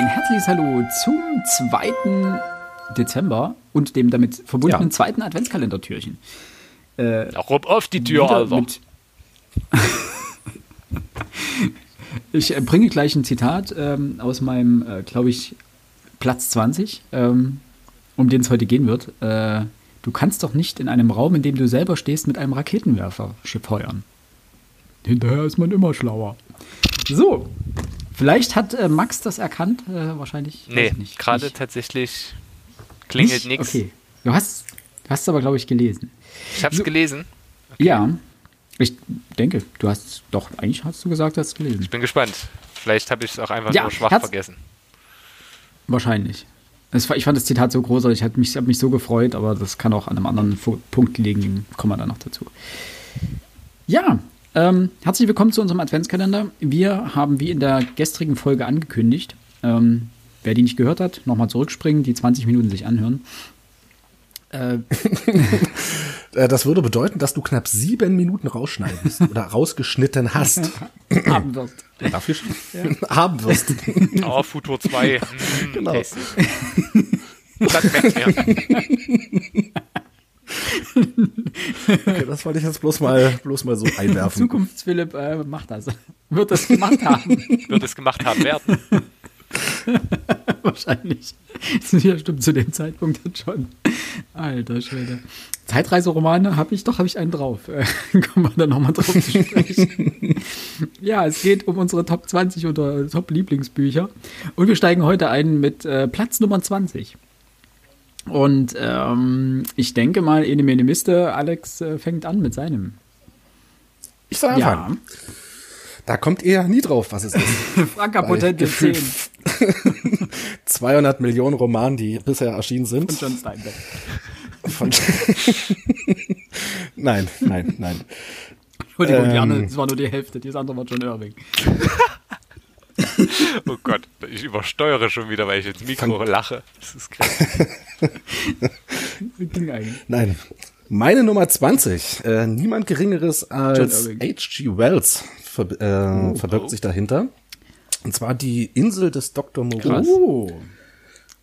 ein herzliches Hallo zum 2. Dezember und dem damit verbundenen Ja. zweiten Adventskalendertürchen. Auch rum auf die Tür, Alter. ich äh, bringe gleich ein Zitat ähm, aus meinem, äh, glaube ich, Platz 20, ähm, um den es heute gehen wird. Äh, du kannst doch nicht in einem Raum, in dem du selber stehst, mit einem Raketenwerfer feuern. Hinterher ist man immer schlauer. So, vielleicht hat äh, Max das erkannt, äh, wahrscheinlich. Nee, gerade tatsächlich klingelt nichts. Okay, du hast, du hast es aber, glaube ich, gelesen. Ich habe es So. gelesen. Ja, ich denke, du hast doch, eigentlich hast du gesagt, du hast es gelesen. Ich bin gespannt. Vielleicht habe ich es auch einfach Ja, nur schwach vergessen. Wahrscheinlich. War- Ich fand das Zitat so großartig, ich habe mich, hab mich so gefreut, aber das kann auch an einem anderen Punkt liegen, kommen wir dann noch dazu. Ja, ähm, herzlich willkommen zu unserem Adventskalender. Wir haben wie in der gestrigen Folge angekündigt, ähm, wer die nicht gehört hat, nochmal zurückspringen, die 20 Minuten sich anhören. Äh, Äh, Das würde bedeuten, dass du knapp sieben Minuten rausschneidest oder rausgeschnitten hast. haben wird. Dafür schon haben wirst. Oh, Futur 2. Mm, Genau. tasty. Das merkt. Okay, das wollte ich jetzt bloß mal, bloß mal so einwerfen. Zukunftsphilipp äh, macht das. Wird das gemacht haben. Wird es gemacht haben werden. Wahrscheinlich. Ja, stimmt, zu dem Zeitpunkt dann schon. Alter Schwede. Zeitreiseromane habe ich, doch, habe ich einen drauf. Äh, kommen wir dann nochmal drauf zu sprechen. ja, es geht um unsere Top 20 oder Top Lieblingsbücher. Und wir steigen heute ein mit äh, Platz Nummer 20. Und ähm, ich denke mal, Ene Mene Miste, Alex äh, fängt an mit seinem. Ich soll anfangen. Da kommt ihr nie drauf, was es ist. Franka Potente 10 gefühlt 200 Millionen Romanen, die bisher erschienen sind. von John Steinbeck. Von nein, nein, nein. Entschuldigung, Ähm. Janne, es war nur die Hälfte, das andere war John Irving. Oh Gott, ich übersteuere schon wieder, weil ich ins Mikro lache. Das ist krass. Ging eigentlich. Nein. Meine Nummer 20. Äh, niemand Geringeres als. H.G. Wells ver äh, verbirgt oh. sich dahinter. Und zwar die Insel des Dr. Moreau. Krass.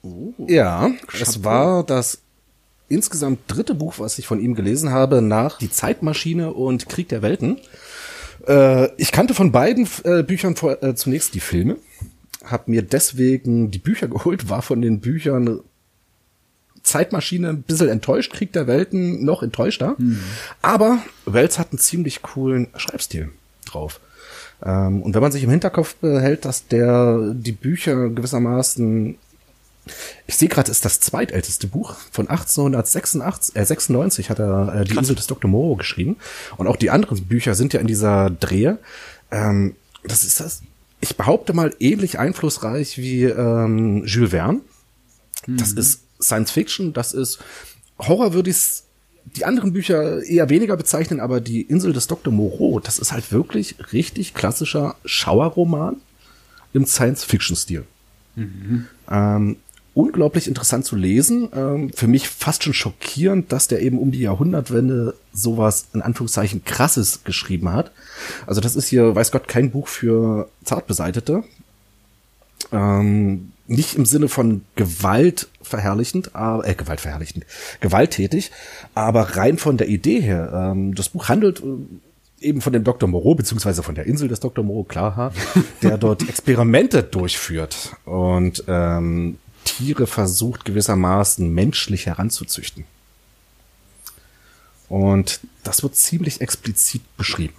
Oh. Ja, es war das insgesamt dritte Buch, was ich von ihm gelesen habe, nach Die Zeitmaschine und Krieg der Welten. Äh, ich kannte von beiden äh, Büchern vor, äh, zunächst die Filme, habe mir deswegen die Bücher geholt, war von den Büchern Zeitmaschine ein bisschen enttäuscht, Krieg der Welten noch enttäuschter. Aber Wells hat einen ziemlich coolen Schreibstil drauf. Ähm, und wenn man sich im Hinterkopf behält, dass der die Bücher gewissermaßen ich sehe gerade, ist das zweitälteste Buch von 1886, äh, 96 hat er äh, die Insel des Dr. Moreau geschrieben. Und auch die anderen Bücher sind ja in dieser Drehe. Ähm, das ist das, ich behaupte mal, ähnlich einflussreich wie ähm, Jules Verne. Das ist Science Fiction, das ist Horror würde ich die anderen Bücher eher weniger bezeichnen, aber die Insel des Dr. Moreau, das ist halt wirklich richtig klassischer Schauerroman im Science-Fiction-Stil. Ähm, unglaublich interessant zu lesen. Ähm, für mich fast schon schockierend, dass der eben um die Jahrhundertwende sowas in Anführungszeichen krasses geschrieben hat. Also das ist hier, weiß Gott, kein Buch für Zartbeseitete. Ähm, nicht im Sinne von Gewalt verherrlichend, aber, äh, Gewalt verherrlichend, gewalttätig, aber rein von der Idee her. Ähm, das Buch handelt äh, eben von dem Dr. Moreau, beziehungsweise von der Insel des Dr. Moreau, klar, der dort Experimente durchführt und ähm, Tiere versucht gewissermaßen menschlich heranzuzüchten. Und das wird ziemlich explizit beschrieben.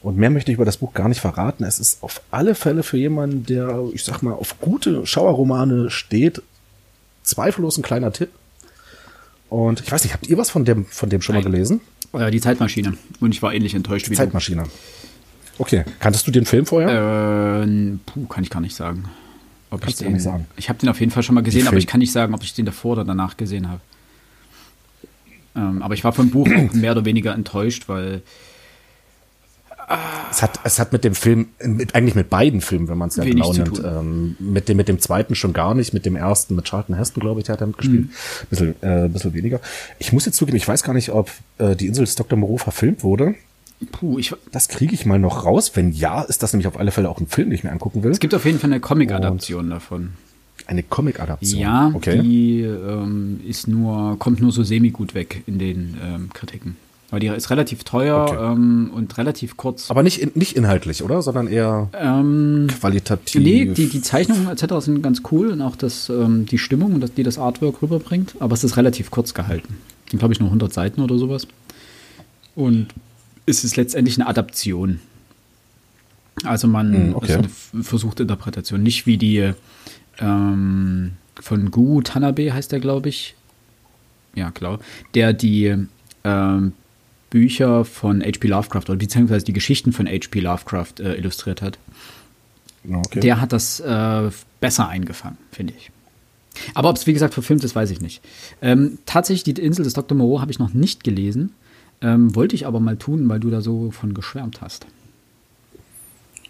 Und mehr möchte ich über das Buch gar nicht verraten. Es ist auf alle Fälle für jemanden, der, ich sag mal, auf gute Schauerromane steht, zweifellos ein kleiner Tipp. Und ich weiß nicht, habt ihr was von dem, von dem schon mal Nein. gelesen? Äh, die Zeitmaschine. Und ich war ähnlich enttäuscht wie Zeitmaschine. Okay, kanntest du den Film vorher? du. Äh, puh, kann ich gar nicht sagen. Ob Kannst ich nicht sagen. Ich habe den auf jeden Fall schon mal gesehen, aber ich kann nicht sagen, ob ich den davor oder danach gesehen habe. Ähm, aber ich war vom Buch auch mehr oder weniger enttäuscht, weil Es hat, es hat mit dem Film, mit, eigentlich mit beiden Filmen, wenn man es ja genau nennt, ähm, mit dem, mit dem zweiten schon gar nicht, mit dem ersten, mit Charlton Heston, glaube ich, der hat damit gespielt, Mhm. bisschen, äh, bisschen weniger. Ich muss jetzt zugeben, ich weiß gar nicht, ob äh, die Insel des Dr. Moreau verfilmt wurde. Puh, ich, das kriege ich mal noch raus. Wenn ja, ist das nämlich auf alle Fälle auch ein Film, den ich mir angucken will. Es gibt auf jeden Fall eine Comic-Adaption davon. Eine Comic-Adaption? Ja, okay. die ähm, ist nur, kommt nur so semi-gut weg in den ähm, Kritiken. Aber die ist relativ teuer okay. ähm, und relativ kurz. Aber nicht, in, nicht inhaltlich, oder? Sondern eher ähm, qualitativ. Nee, die, die Zeichnungen etc. sind ganz cool und auch das, ähm, die Stimmung, das, die das Artwork rüberbringt. Aber es ist relativ kurz gehalten. Sind, glaube ich, nur 100 Seiten oder sowas. Und es ist letztendlich eine Adaption. Also man hm, okay. ist eine versuchte Interpretation. Nicht wie die ähm, von Gu Tanabe heißt der, glaube ich. Ja, klar. Der die ähm, Bücher von H.P. Lovecraft oder beziehungsweise die Geschichten von H.P. Lovecraft äh, illustriert hat. Okay. Der hat das äh, besser eingefangen, finde ich. Aber ob es, wie gesagt, verfilmt ist, weiß ich nicht. Ähm, tatsächlich, die Insel des Dr. Moreau habe ich noch nicht gelesen. Ähm, wollte ich aber mal tun, weil du da so von geschwärmt hast.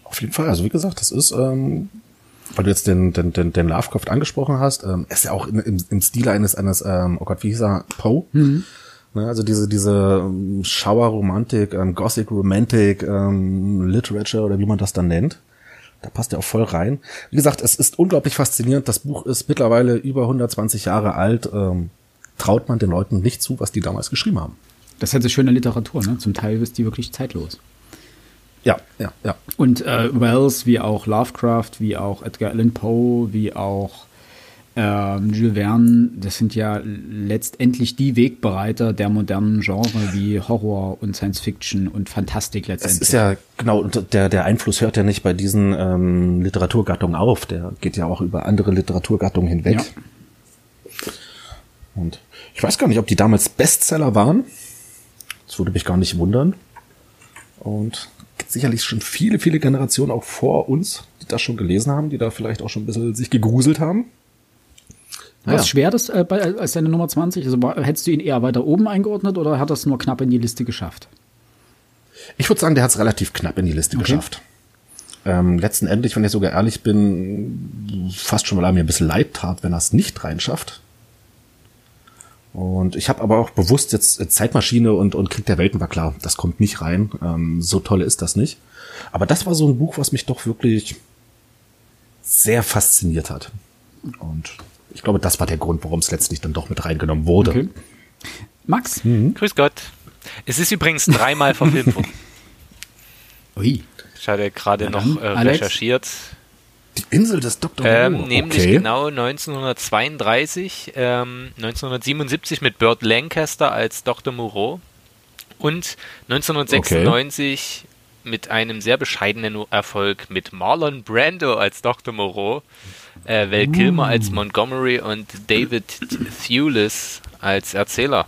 Auf jeden Fall. Also, wie gesagt, das ist, ähm, weil du jetzt den, den, den, den Lovecraft angesprochen hast, ähm, ist ja auch im, im, im Stil eines, eines ähm, oh Gott, wie hieß er, Poe. Mhm. Ne, also diese, diese ähm, Schauerromantik, ähm, Gothic Romantic, ähm, Literature oder wie man das dann nennt. Da passt er auch voll rein. Wie gesagt, es ist unglaublich faszinierend. Das Buch ist mittlerweile über 120 Jahre alt. Ähm, traut man den Leuten nicht zu, was die damals geschrieben haben. Das ist halt so schöne Literatur, ne? Zum Teil ist die wirklich zeitlos. Ja, ja, ja. Und äh, Wells, wie auch Lovecraft, wie auch Edgar Allan Poe, wie auch ähm, Jules Verne, das sind ja letztendlich die Wegbereiter der modernen Genre wie Horror und Science Fiction und Fantastik letztendlich. Das ist ja, genau, und der, der Einfluss hört ja nicht bei diesen ähm, Literaturgattungen auf, der geht ja auch über andere Literaturgattungen hinweg. Ja. Und ich weiß gar nicht, ob die damals Bestseller waren. Das würde mich gar nicht wundern. Und sicherlich schon viele, viele Generationen auch vor uns, die das schon gelesen haben, die da vielleicht auch schon ein bisschen sich gegruselt haben. War es schwer, das äh, bei, als deine Nummer 20? Also war, hättest du ihn eher weiter oben eingeordnet oder hat das nur knapp in die Liste geschafft? Ich würde sagen, der hat es relativ knapp in die Liste okay. geschafft. Ähm, letzten Endes, wenn ich sogar ehrlich bin, fast schon, weil er mir ein bisschen leid tat, wenn er es nicht reinschafft. Und ich habe aber auch bewusst jetzt äh, Zeitmaschine und, und Krieg der Welten war klar, das kommt nicht rein. Ähm, so toll ist das nicht. Aber das war so ein Buch, was mich doch wirklich sehr fasziniert hat. Und ich glaube, das war der Grund, warum es letztlich dann doch mit reingenommen wurde. Okay. Max? Mhm. Grüß Gott. Es ist übrigens dreimal verfilmt worden. Ui. Ich hatte gerade noch äh, recherchiert. Die Insel des Dr. Ähm, nämlich okay. genau 1932, ähm, 1977 mit Burt Lancaster als Dr. Moreau und 1996 okay. mit einem sehr bescheidenen Erfolg mit Marlon Brando als Dr. Moreau äh, Val Kilmer als Montgomery und David Thewlis als Erzähler.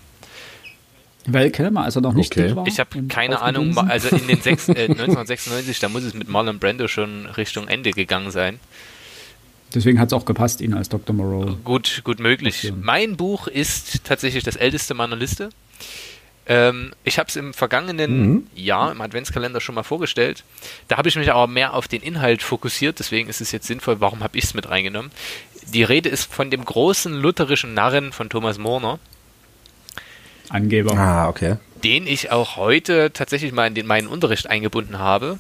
Val Kilmer, als er noch nicht okay. war? Ich habe keine Ahnung, also in den sechs, äh, 1996, da muss es mit Marlon Brando schon Richtung Ende gegangen sein. Deswegen hat es auch gepasst, ihn als Dr. Moreau. Gut, gut möglich. Mein Buch ist tatsächlich das älteste meiner Liste. Ähm, ich habe es im vergangenen mhm. Jahr im Adventskalender schon mal vorgestellt. Da habe ich mich aber mehr auf den Inhalt fokussiert, deswegen ist es jetzt sinnvoll, warum habe ich es mit reingenommen. Die Rede ist von dem großen lutherischen Narren von Thomas Morner. Angeber. Ah, okay. Den ich auch heute tatsächlich mal in den, meinen Unterricht eingebunden habe.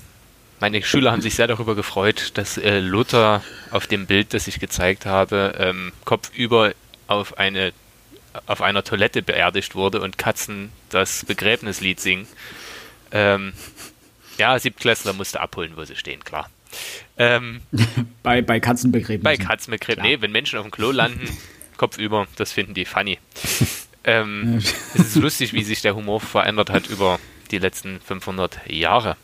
Meine Schüler haben sich sehr darüber gefreut, dass äh, Luther auf dem Bild, das ich gezeigt habe, ähm, kopfüber auf eine auf einer Toilette beerdigt wurde und Katzen das Begräbnislied singen. Ähm, ja, Siebtklässler musste abholen, wo sie stehen, klar. Ähm, bei, bei Katzenbegräbnissen. Bei Katzenbegräbnissen. Nee, wenn Menschen auf dem Klo landen, Kopf über, das finden die funny. ähm, es ist lustig, wie sich der Humor verändert hat über die letzten 500 Jahre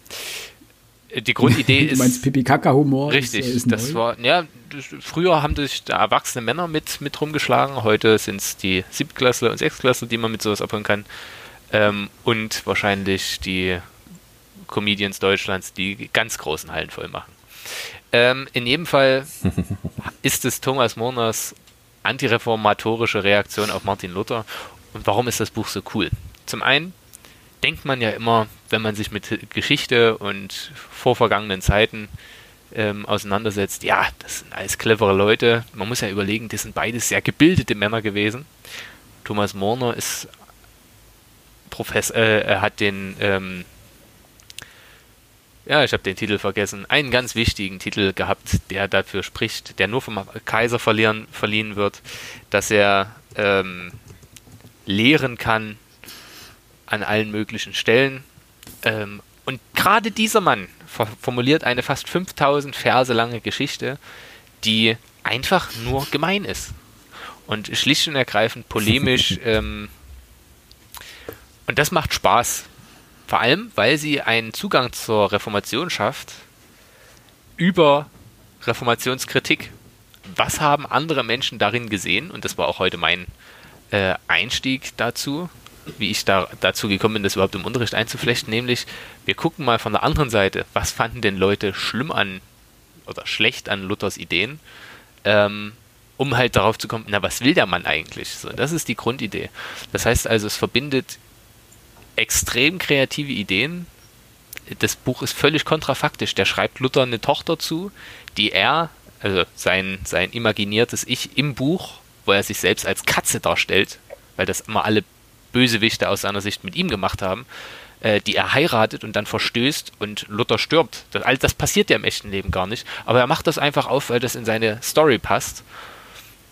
die Grundidee ist. Du meinst Pipi-Kaka-Humor? Richtig, ist, ist das neu. war, ja, früher haben sich da erwachsene Männer mit, mit rumgeschlagen, heute sind es die Siebtklässler und Sechstklässler, die man mit sowas abholen kann. Ähm, und wahrscheinlich die Comedians Deutschlands, die ganz großen Hallen voll machen. Ähm, in jedem Fall ist es Thomas Murners antireformatorische Reaktion auf Martin Luther. Und warum ist das Buch so cool? Zum einen denkt man ja immer, wenn man sich mit Geschichte und vorvergangenen Zeiten ähm, auseinandersetzt, ja, das sind alles clevere Leute. Man muss ja überlegen, das sind beides sehr gebildete Männer gewesen. Thomas Morner ist Professor, äh, hat den ähm, ja, ich habe den Titel vergessen, einen ganz wichtigen Titel gehabt, der dafür spricht, der nur vom Kaiser verlieren, verliehen wird, dass er ähm, lehren kann an allen möglichen Stellen. Ähm, und gerade dieser Mann formuliert eine fast 5000 Verse lange Geschichte, die einfach nur gemein ist. Und schlicht und ergreifend polemisch. ähm, und das macht Spaß. Vor allem, weil sie einen Zugang zur Reformation schafft über Reformationskritik. Was haben andere Menschen darin gesehen? Und das war auch heute mein äh, Einstieg dazu, wie ich da dazu gekommen bin, das überhaupt im Unterricht einzuflechten, nämlich wir gucken mal von der anderen Seite, was fanden denn Leute schlimm an oder schlecht an Luthers Ideen, ähm, um halt darauf zu kommen, na, was will der Mann eigentlich? So, das ist die Grundidee. Das heißt also, es verbindet extrem kreative Ideen. Das Buch ist völlig kontrafaktisch. Der schreibt Luther eine Tochter zu, die er, also sein, sein imaginiertes Ich im Buch, wo er sich selbst als Katze darstellt, weil das immer alle Bösewichte aus seiner Sicht mit ihm gemacht haben, äh, die er heiratet und dann verstößt und Luther stirbt. Das, all das passiert ja im echten Leben gar nicht. Aber er macht das einfach auf, weil das in seine Story passt.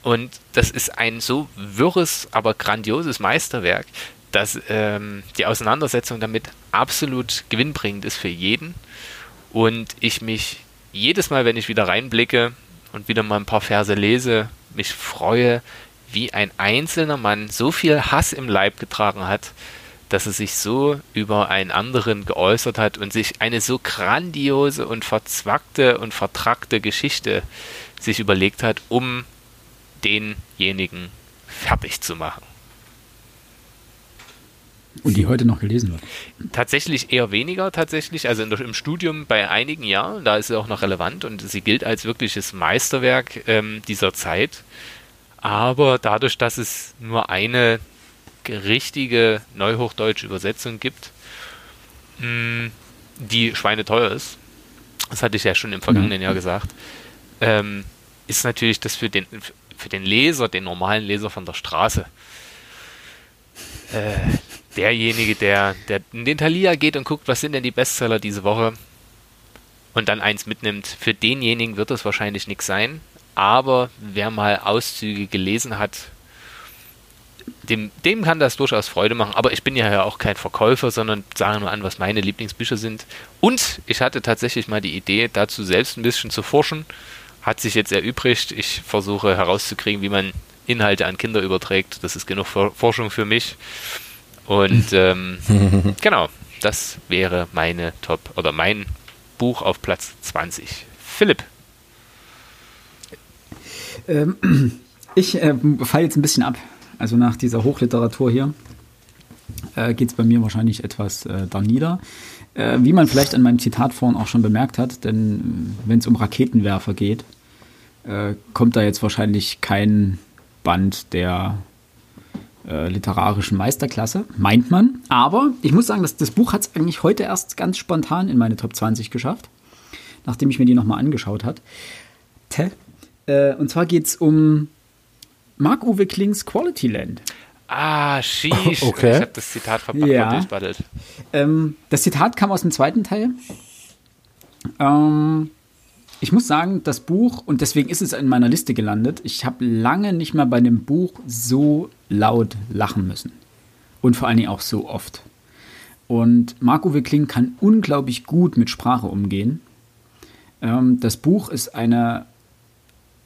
Und das ist ein so wirres, aber grandioses Meisterwerk, dass ähm, die Auseinandersetzung damit absolut gewinnbringend ist für jeden. Und ich mich jedes Mal, wenn ich wieder reinblicke und wieder mal ein paar Verse lese, mich freue, wie ein einzelner Mann so viel Hass im Leib getragen hat, dass er sich so über einen anderen geäußert hat und sich eine so grandiose und verzwackte und vertrackte Geschichte sich überlegt hat, um denjenigen fertig zu machen. Und die heute noch gelesen wird? Tatsächlich eher weniger, tatsächlich. Also der, im Studium bei einigen Jahren, da ist sie auch noch relevant und sie gilt als wirkliches Meisterwerk ähm, dieser Zeit. Aber dadurch, dass es nur eine richtige neuhochdeutsche Übersetzung gibt, mh, hm, die schweineteuer ist, das hatte ich ja schon im vergangenen mhm. Jahr gesagt, ähm, ist natürlich das für den, für den Leser, den normalen Leser von der Straße, äh, derjenige, der, der in den Thalia geht und guckt, was sind denn die Bestseller diese Woche und dann eins mitnimmt, für denjenigen wird das wahrscheinlich nichts sein. Aber wer mal Auszüge gelesen hat, dem, dem kann das durchaus Freude machen. Aber ich bin ja auch kein Verkäufer, sondern sage nur an, was meine Lieblingsbücher sind. Und ich hatte tatsächlich mal die Idee, dazu selbst ein bisschen zu forschen. Hat sich jetzt erübrigt. Ich versuche herauszukriegen, wie man Inhalte an Kinder überträgt. Das ist genug Forschung für mich. Und ähm, genau, das wäre meine Top oder mein Buch auf Platz 20. Philipp. Ähm, ich äh, falle jetzt ein bisschen ab. Also nach dieser Hochliteratur hier äh, geht es bei mir wahrscheinlich etwas äh, da nieder. Äh, wie man vielleicht an meinem Zitat vorhin auch schon bemerkt hat, denn wenn es um Raketenwerfer geht, äh, kommt da jetzt wahrscheinlich kein Band der äh, literarischen Meisterklasse, meint man. Aber ich muss sagen, dass das Buch hat es eigentlich heute erst ganz spontan in meine Top 20 geschafft, nachdem ich mir die nochmal angeschaut habe. Äh, und zwar geht es um Marc-Uwe Klings Quality Land. Ah, sheesh. Okay. Ich habe das Zitat ja. Ähm, das Zitat kam aus dem zweiten Teil. Ähm, ich muss sagen, das Buch, und deswegen ist es in meiner Liste gelandet, ich habe lange nicht mehr bei einem Buch so laut lachen müssen. Und vor allen Dingen auch so oft. Und Marco Kling kann unglaublich gut mit Sprache umgehen. Ähm, das Buch ist eine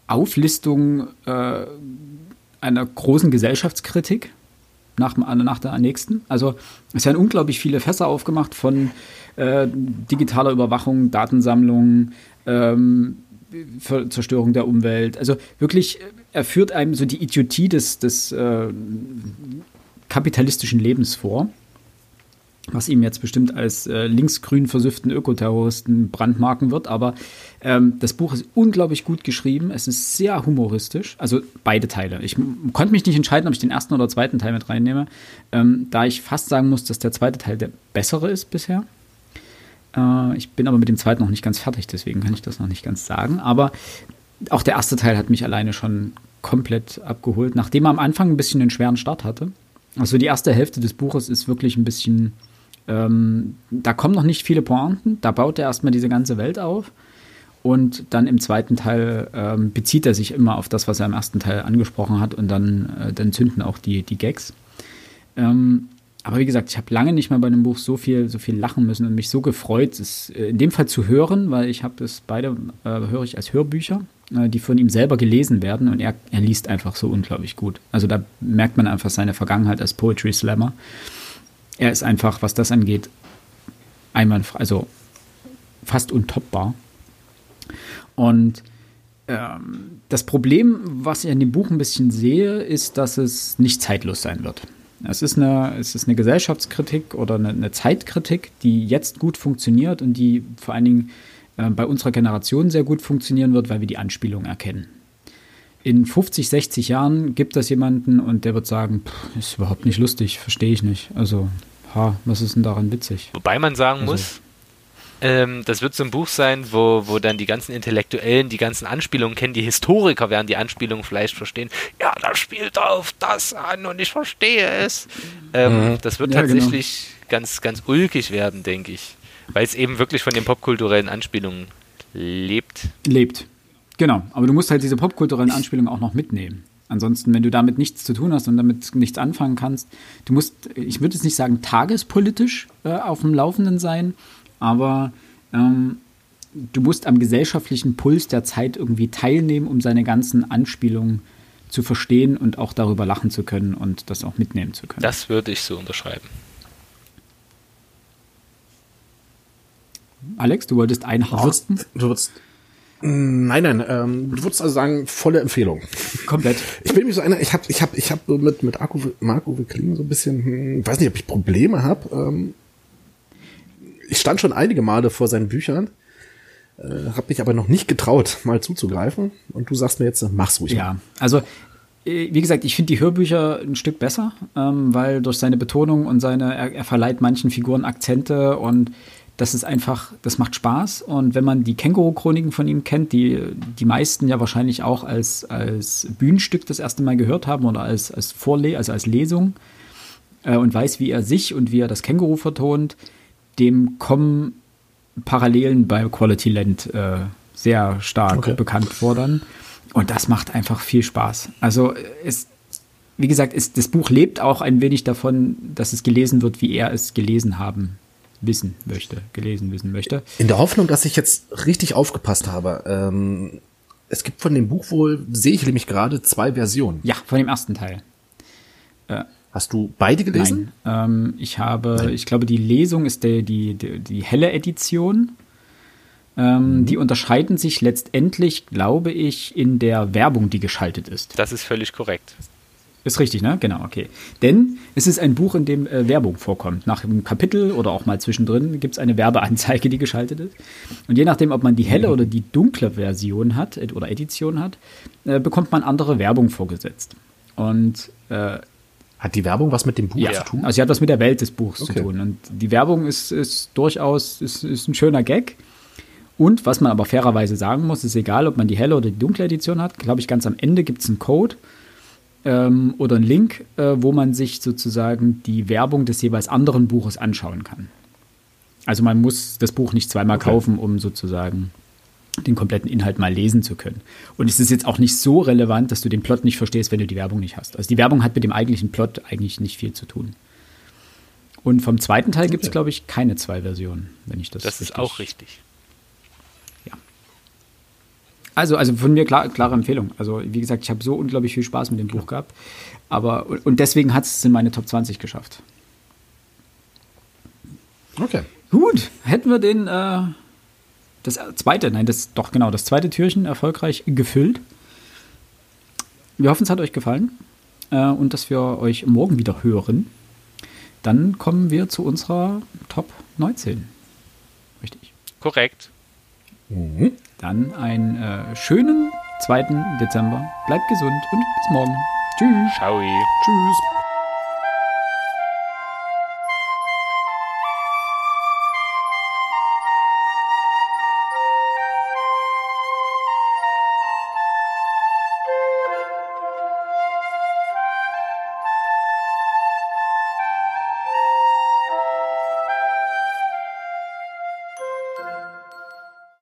Auflistung äh, einer großen Gesellschaftskritik nach, nach der nächsten. Also es werden unglaublich viele Fässer aufgemacht von äh, digitaler Überwachung, Datensammlung, ähm, Zerstörung der Umwelt. Also wirklich, er führt einem so die Idiotie des, des äh, kapitalistischen Lebens vor, was ihm jetzt bestimmt als äh, linksgrün versüfften Ökoterroristen brandmarken wird. Aber ähm, das Buch ist unglaublich gut geschrieben. Es ist sehr humoristisch, also beide Teile. Ich konnte mich nicht entscheiden, ob ich den ersten oder zweiten Teil mit reinnehme, ähm, da ich fast sagen muss, dass der zweite Teil der bessere ist bisher. Äh, ich bin aber mit dem zweiten noch nicht ganz fertig, deswegen kann ich das noch nicht ganz sagen. Aber auch der erste Teil hat mich alleine schon komplett abgeholt, nachdem er am Anfang ein bisschen einen schweren Start hatte. Also die erste Hälfte des Buches ist wirklich ein bisschen ähm, da kommen noch nicht viele Pointen. Da baut er erstmal diese ganze Welt auf. Und dann im zweiten Teil ähm, bezieht er sich immer auf das, was er im ersten Teil angesprochen hat. Und dann, äh, dann zünden auch die, die Gags. Ähm, aber wie gesagt, ich habe lange nicht mehr bei einem Buch so viel, so viel lachen müssen und mich so gefreut, es äh, in dem Fall zu hören, weil ich habe es beide äh, höre ich als Hörbücher, äh, die von ihm selber gelesen werden und er, er liest einfach so unglaublich gut. Also da merkt man einfach seine Vergangenheit als Poetry Slammer. Er ist einfach, was das angeht, einwandfrei, also fast untoppbar. Und ähm, das Problem, was ich in dem Buch ein bisschen sehe, ist, dass es nicht zeitlos sein wird. Es ist eine, es ist eine Gesellschaftskritik oder eine, eine Zeitkritik, die jetzt gut funktioniert und die vor allen Dingen äh, bei unserer Generation sehr gut funktionieren wird, weil wir die Anspielung erkennen. In 50, 60 Jahren gibt es jemanden und der wird sagen, pff, ist überhaupt nicht lustig, verstehe ich nicht. Also, ha, was ist denn daran witzig? Wobei man sagen also, muss, ähm, das wird so ein Buch sein, wo, wo dann die ganzen Intellektuellen die ganzen Anspielungen kennen. Die Historiker werden die Anspielungen vielleicht verstehen. Ja, da spielt auf das an und ich verstehe es. Ähm, mhm. Das wird ja, genau. tatsächlich genau. ganz, ganz ulkig werden, denke ich. Weil es eben wirklich von den popkulturellen Anspielungen lebt. Lebt. Genau. Aber du musst halt diese popkulturellen Anspielungen auch noch mitnehmen. Ansonsten, wenn du damit nichts zu tun hast und damit nichts anfangen kannst, du musst, ich würde jetzt nicht sagen tagespolitisch äh, auf dem Laufenden sein, aber ähm, du musst am gesellschaftlichen Puls der Zeit irgendwie teilnehmen, um seine ganzen Anspielungen zu verstehen und auch darüber lachen zu können und das auch mitnehmen zu können. Das würde ich so unterschreiben. Alex, du wolltest einhaken? Du würdest, Nein, nein, ähm, du würdest also sagen, volle Empfehlung. Komplett. Ich bin mir so einer, ich habe ich hab, ich hab mit, mit Marco Kling so ein bisschen, hm, weiß nicht, ob ich Probleme habe, ähm, ich stand schon einige Male vor seinen Büchern, äh, habe mich aber noch nicht getraut, mal zuzugreifen. Und du sagst mir jetzt, mach's ruhig. Ja, also äh, wie gesagt, ich finde die Hörbücher ein Stück besser, ähm, weil durch seine Betonung und seine, er, er, verleiht manchen Figuren Akzente und das ist einfach, das macht Spaß. Und wenn man die Känguru-Chroniken von ihm kennt, die die meisten ja wahrscheinlich auch als, als Bühnenstück das erste Mal gehört haben oder als, als Vorle also als Lesung äh, und weiß, wie er sich und wie er das Känguru vertont, dem kommen Parallelen bei Quality Land äh, sehr stark okay. bekannt vor dann. Und das macht einfach viel Spaß. Also es, wie gesagt, ist, das Buch lebt auch ein wenig davon, dass es gelesen wird, wie er es gelesen haben wissen möchte, gelesen wissen möchte. In der Hoffnung, dass ich jetzt richtig aufgepasst habe. Ähm, es gibt von dem Buch wohl, sehe ich nämlich gerade, zwei Versionen. Ja, von dem ersten Teil. Äh, Hast du beide gelesen? Nein. Ähm, ich habe, Nein. ich glaube, die Lesung ist der, die, die, die helle Edition. Ähm, mhm. Die unterscheiden sich letztendlich, glaube ich, in der Werbung, die geschaltet ist. Das ist völlig korrekt. Ist richtig, ne? Genau, okay. Denn es ist ein Buch, in dem äh, Werbung vorkommt. Nach einem Kapitel oder auch mal zwischendrin gibt es eine Werbeanzeige, die geschaltet ist. Und je nachdem, ob man die helle oder die dunkle Version hat oder Edition hat, äh, bekommt man andere Werbung vorgesetzt. Und äh, hat die Werbung was mit dem Buch ja. zu tun? Also sie hat was mit der Welt des Buchs okay. zu tun. Und die Werbung ist, ist durchaus ist, ist ein schöner Gag. Und was man aber fairerweise sagen muss, ist egal, ob man die helle oder die dunkle Edition hat. Glaube ich, ganz am Ende gibt es einen Code ähm, oder einen Link, äh, wo man sich sozusagen die Werbung des jeweils anderen Buches anschauen kann. Also man muss das Buch nicht zweimal okay. kaufen, um sozusagen den kompletten Inhalt mal lesen zu können. Und es ist jetzt auch nicht so relevant, dass du den Plot nicht verstehst, wenn du die Werbung nicht hast. Also die Werbung hat mit dem eigentlichen Plot eigentlich nicht viel zu tun. Und vom zweiten Teil okay. gibt es, glaube ich, keine zwei Versionen, wenn ich das. Das ist auch richtig. Also, also von mir klar, klare Empfehlung. Also, wie gesagt, ich habe so unglaublich viel Spaß mit dem Buch gehabt. Aber, und deswegen hat es in meine Top 20 geschafft. Okay. Gut, hätten wir den äh, das zweite, nein, das doch genau, das zweite Türchen erfolgreich gefüllt. Wir hoffen, es hat euch gefallen äh, und dass wir euch morgen wieder hören. Dann kommen wir zu unserer Top 19. Richtig. Korrekt. Mhm. Dann einen äh, schönen 2. Dezember. Bleibt gesund und bis morgen. Tschüss. Ciao. Tschüss.